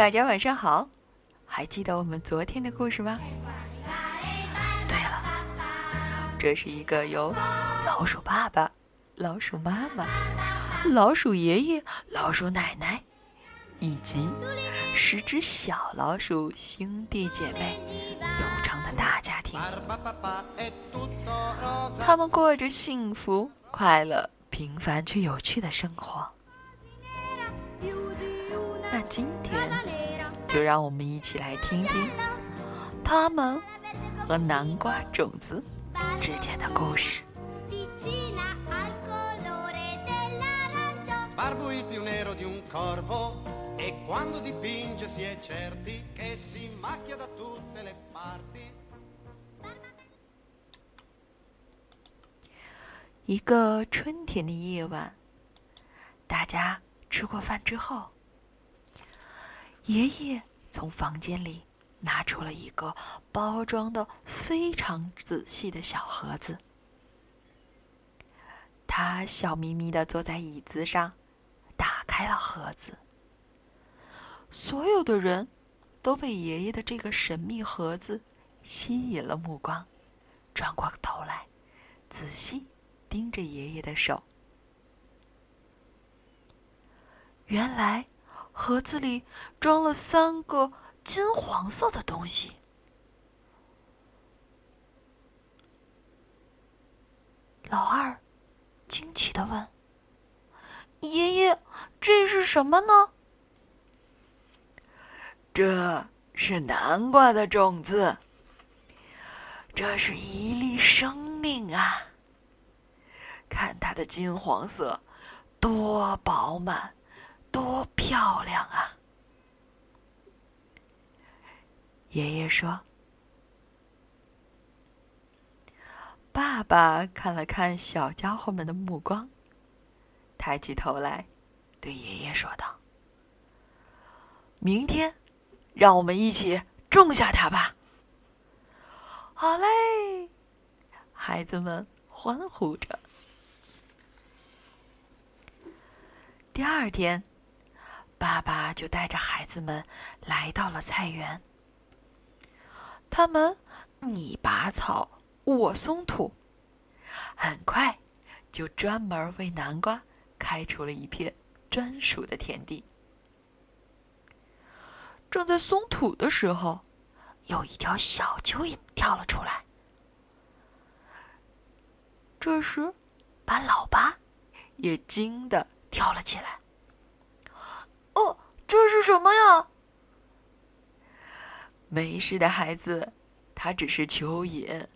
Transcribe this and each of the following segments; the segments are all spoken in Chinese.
大家晚上好，还记得我们昨天的故事吗？对了，这是一个由老鼠爸爸、老鼠妈妈、老鼠爷爷、老鼠奶奶以及十只小老鼠兄弟姐妹组成的大家庭。他们过着幸福、快乐、平凡却有趣的生活。那今天就让我们一起来听听他们和南瓜种子之间的故事。一个春天的夜晚，大家吃过饭之后。爷爷从房间里拿出了一个包装的非常仔细的小盒子，他笑眯眯的坐在椅子上，打开了盒子。所有的人都被爷爷的这个神秘盒子吸引了目光，转过头来，仔细盯着爷爷的手。原来。盒子里装了三个金黄色的东西。老二惊奇的问：“爷爷，这是什么呢？”“这是南瓜的种子。这是一粒生命啊！看它的金黄色，多饱满。”多漂亮啊！爷爷说。爸爸看了看小家伙们的目光，抬起头来，对爷爷说道：“明天，让我们一起种下它吧。”好嘞！孩子们欢呼着。第二天。爸爸就带着孩子们来到了菜园。他们你拔草，我松土，很快就专门为南瓜开出了一片专属的田地。正在松土的时候，有一条小蚯蚓跳了出来。这时，把老八也惊得跳了起来。这是什么呀？没事的孩子，他只是蚯蚓，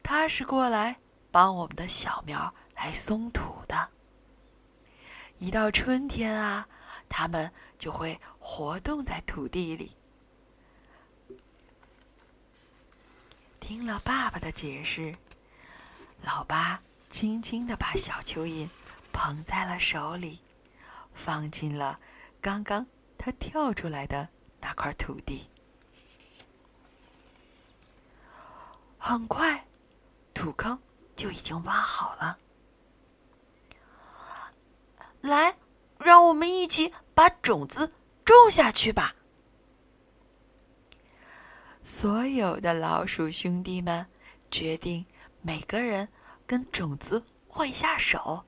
他是过来帮我们的小苗来松土的。一到春天啊，他们就会活动在土地里。听了爸爸的解释，老八轻轻的把小蚯蚓捧在了手里，放进了刚刚。他跳出来的那块土地，很快，土坑就已经挖好了。来，让我们一起把种子种下去吧！所有的老鼠兄弟们决定，每个人跟种子握一下手，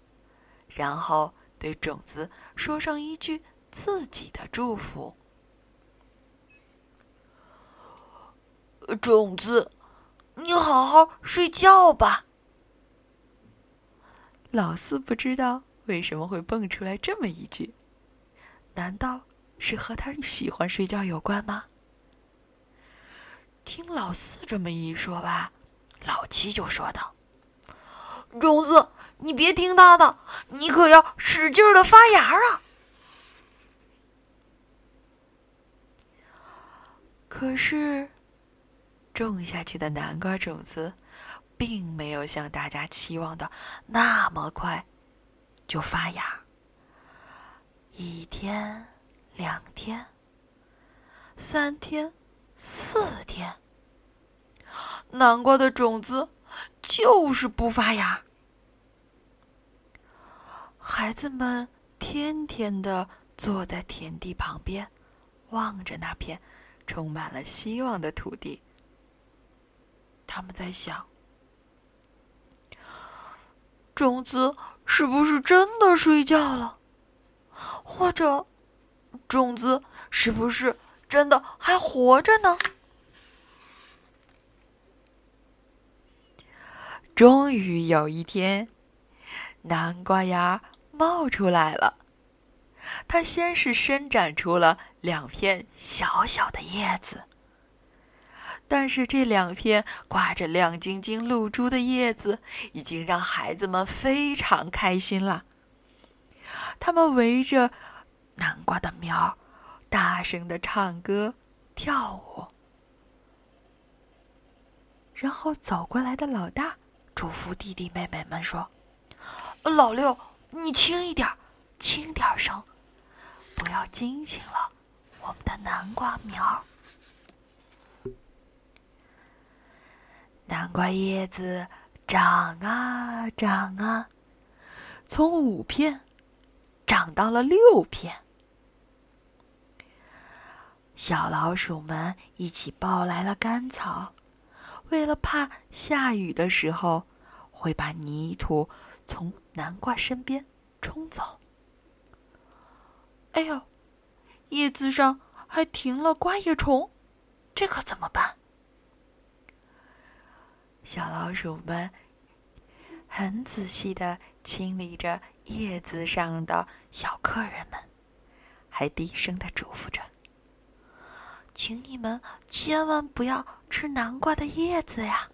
然后对种子说上一句。自己的祝福，种子，你好好睡觉吧。老四不知道为什么会蹦出来这么一句，难道是和他喜欢睡觉有关吗？听老四这么一说吧，老七就说道：“种子，你别听他的，你可要使劲的发芽啊！”可是，种下去的南瓜种子，并没有像大家期望的那么快就发芽。一天，两天，三天，四天，南瓜的种子就是不发芽。孩子们天天的坐在田地旁边，望着那片充满了希望的土地。他们在想：种子是不是真的睡觉了？或者，种子是不是真的还活着呢？终于有一天，南瓜芽冒出来了。它先是伸展出了两片小小的叶子，但是这两片挂着亮晶晶露珠的叶子已经让孩子们非常开心了。他们围着南瓜的苗，大声的唱歌、跳舞。然后走过来的老大嘱咐弟弟妹妹们说：“老六，你轻一点，轻点声。”不要惊醒了我们的南瓜苗。南瓜叶子长啊长啊，从五片长到了六片。小老鼠们一起抱来了干草，为了怕下雨的时候会把泥土从南瓜身边冲走。哎呦，叶子上还停了瓜叶虫，这可怎么办？小老鼠们很仔细的清理着叶子上的小客人们，还低声的嘱咐着：“请你们千万不要吃南瓜的叶子呀！”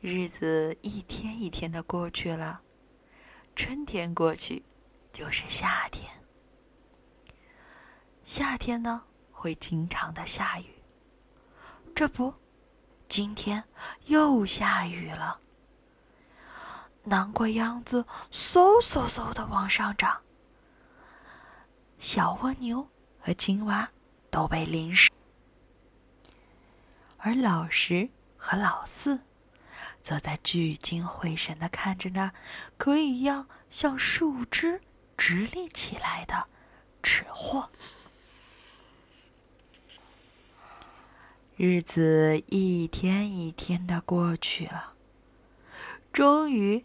日子一天一天的过去了。春天过去，就是夏天。夏天呢，会经常的下雨。这不，今天又下雨了。南瓜秧子嗖嗖嗖的往上涨，小蜗牛和青蛙都被淋湿，而老十和老四。则在聚精会神的看着那可以让像树枝直立起来的纸货。日子一天一天的过去了，终于，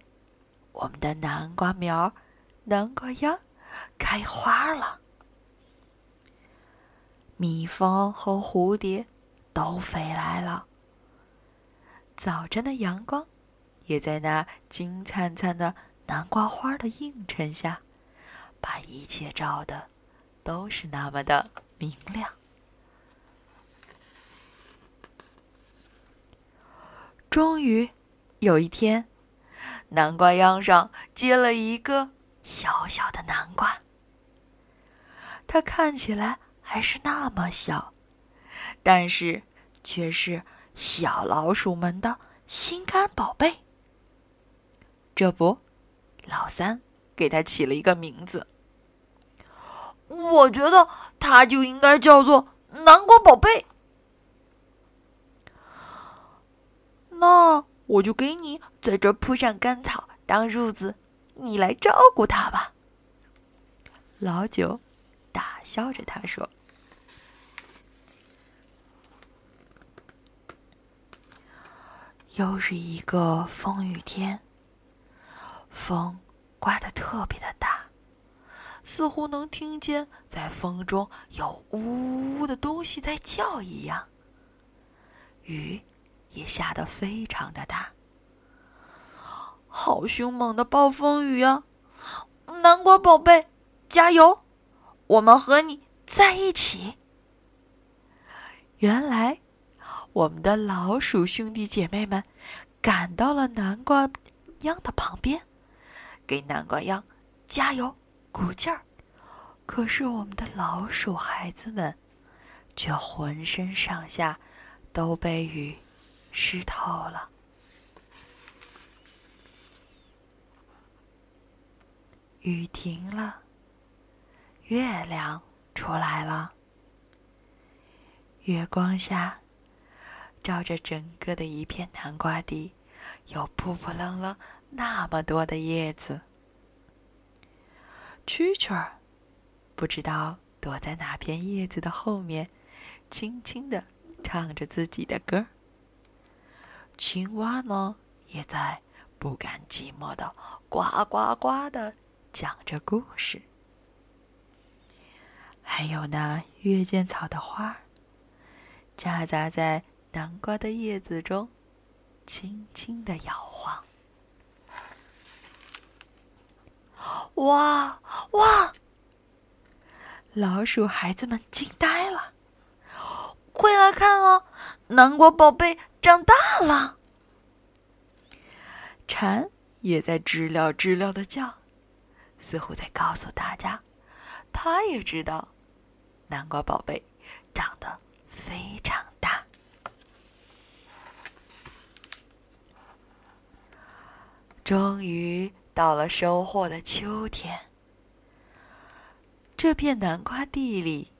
我们的南瓜苗、南瓜秧开花了。蜜蜂和蝴蝶都飞来了。早晨的阳光，也在那金灿灿的南瓜花的映衬下，把一切照的都是那么的明亮。终于，有一天，南瓜秧上结了一个小小的南瓜。它看起来还是那么小，但是却是。小老鼠们的心肝宝贝。这不，老三给它起了一个名字。我觉得它就应该叫做南瓜宝贝。那我就给你在这铺上干草当褥子，你来照顾它吧。老九大笑着他说。又是一个风雨天，风刮得特别的大，似乎能听见在风中有呜呜的东西在叫一样。雨也下得非常的大，好凶猛的暴风雨啊！南瓜宝贝，加油！我们和你在一起。原来。我们的老鼠兄弟姐妹们赶到了南瓜秧的旁边，给南瓜秧加油鼓劲儿。可是我们的老鼠孩子们却浑身上下都被雨湿透了。雨停了，月亮出来了，月光下。照着整个的一片南瓜地，有扑扑棱棱那么多的叶子。蛐蛐儿不知道躲在哪片叶子的后面，轻轻的唱着自己的歌儿。青蛙呢，也在不甘寂寞的呱呱呱的讲着故事。还有那月见草的花，夹杂在南瓜的叶子中，轻轻的摇晃。哇哇！老鼠孩子们惊呆了，快来看哦！南瓜宝贝长大了。蝉也在知了知了的叫，似乎在告诉大家，它也知道。南瓜宝贝长得非常大。终于到了收获的秋天，这片南瓜地里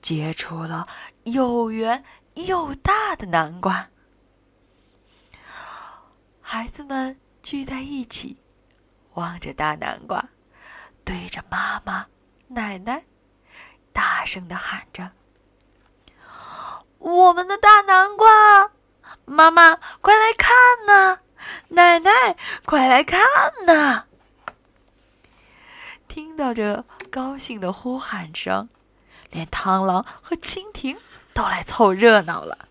结出了又圆又大的南瓜。孩子们聚在一起，望着大南瓜，对着妈妈、奶奶。大声的喊着：“我们的大南瓜！妈妈，快来看呐！奶奶，快来看呐！”听到这高兴的呼喊声，连螳螂和蜻蜓都来凑热闹了。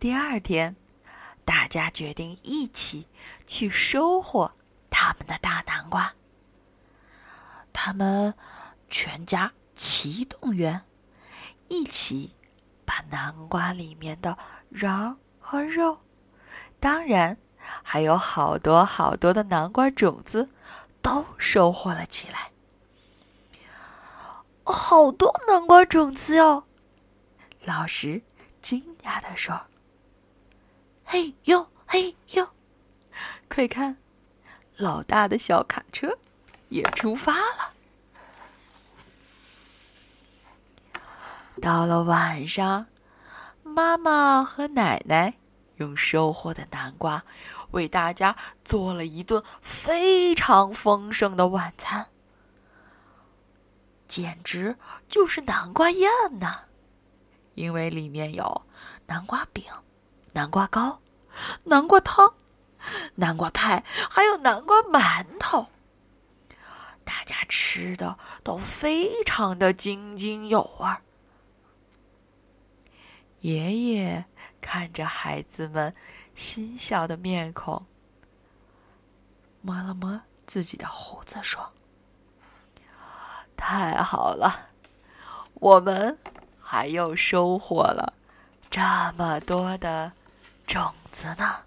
第二天，大家决定一起去收获他们的大南瓜。他们全家齐动员，一起把南瓜里面的瓤和肉，当然还有好多好多的南瓜种子，都收获了起来。好多南瓜种子哟！老石惊讶地说：“嘿呦，嘿呦，快看，老大的小卡车！”也出发了。到了晚上，妈妈和奶奶用收获的南瓜为大家做了一顿非常丰盛的晚餐，简直就是南瓜宴呐！因为里面有南瓜饼、南瓜糕、南瓜汤、南瓜派，还有南瓜馒头。大家吃的都非常的津津有味儿。爷爷看着孩子们嬉笑的面孔，摸了摸自己的胡子，说：“太好了，我们还又收获了这么多的种子呢。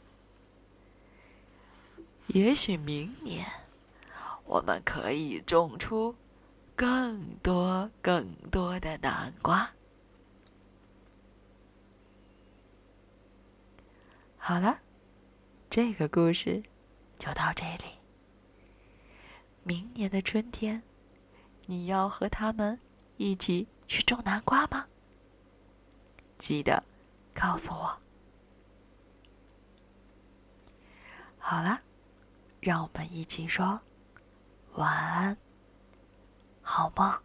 也许明年……”我们可以种出更多更多的南瓜。好了，这个故事就到这里。明年的春天，你要和他们一起去种南瓜吗？记得告诉我。好了，让我们一起说。晚安，好梦。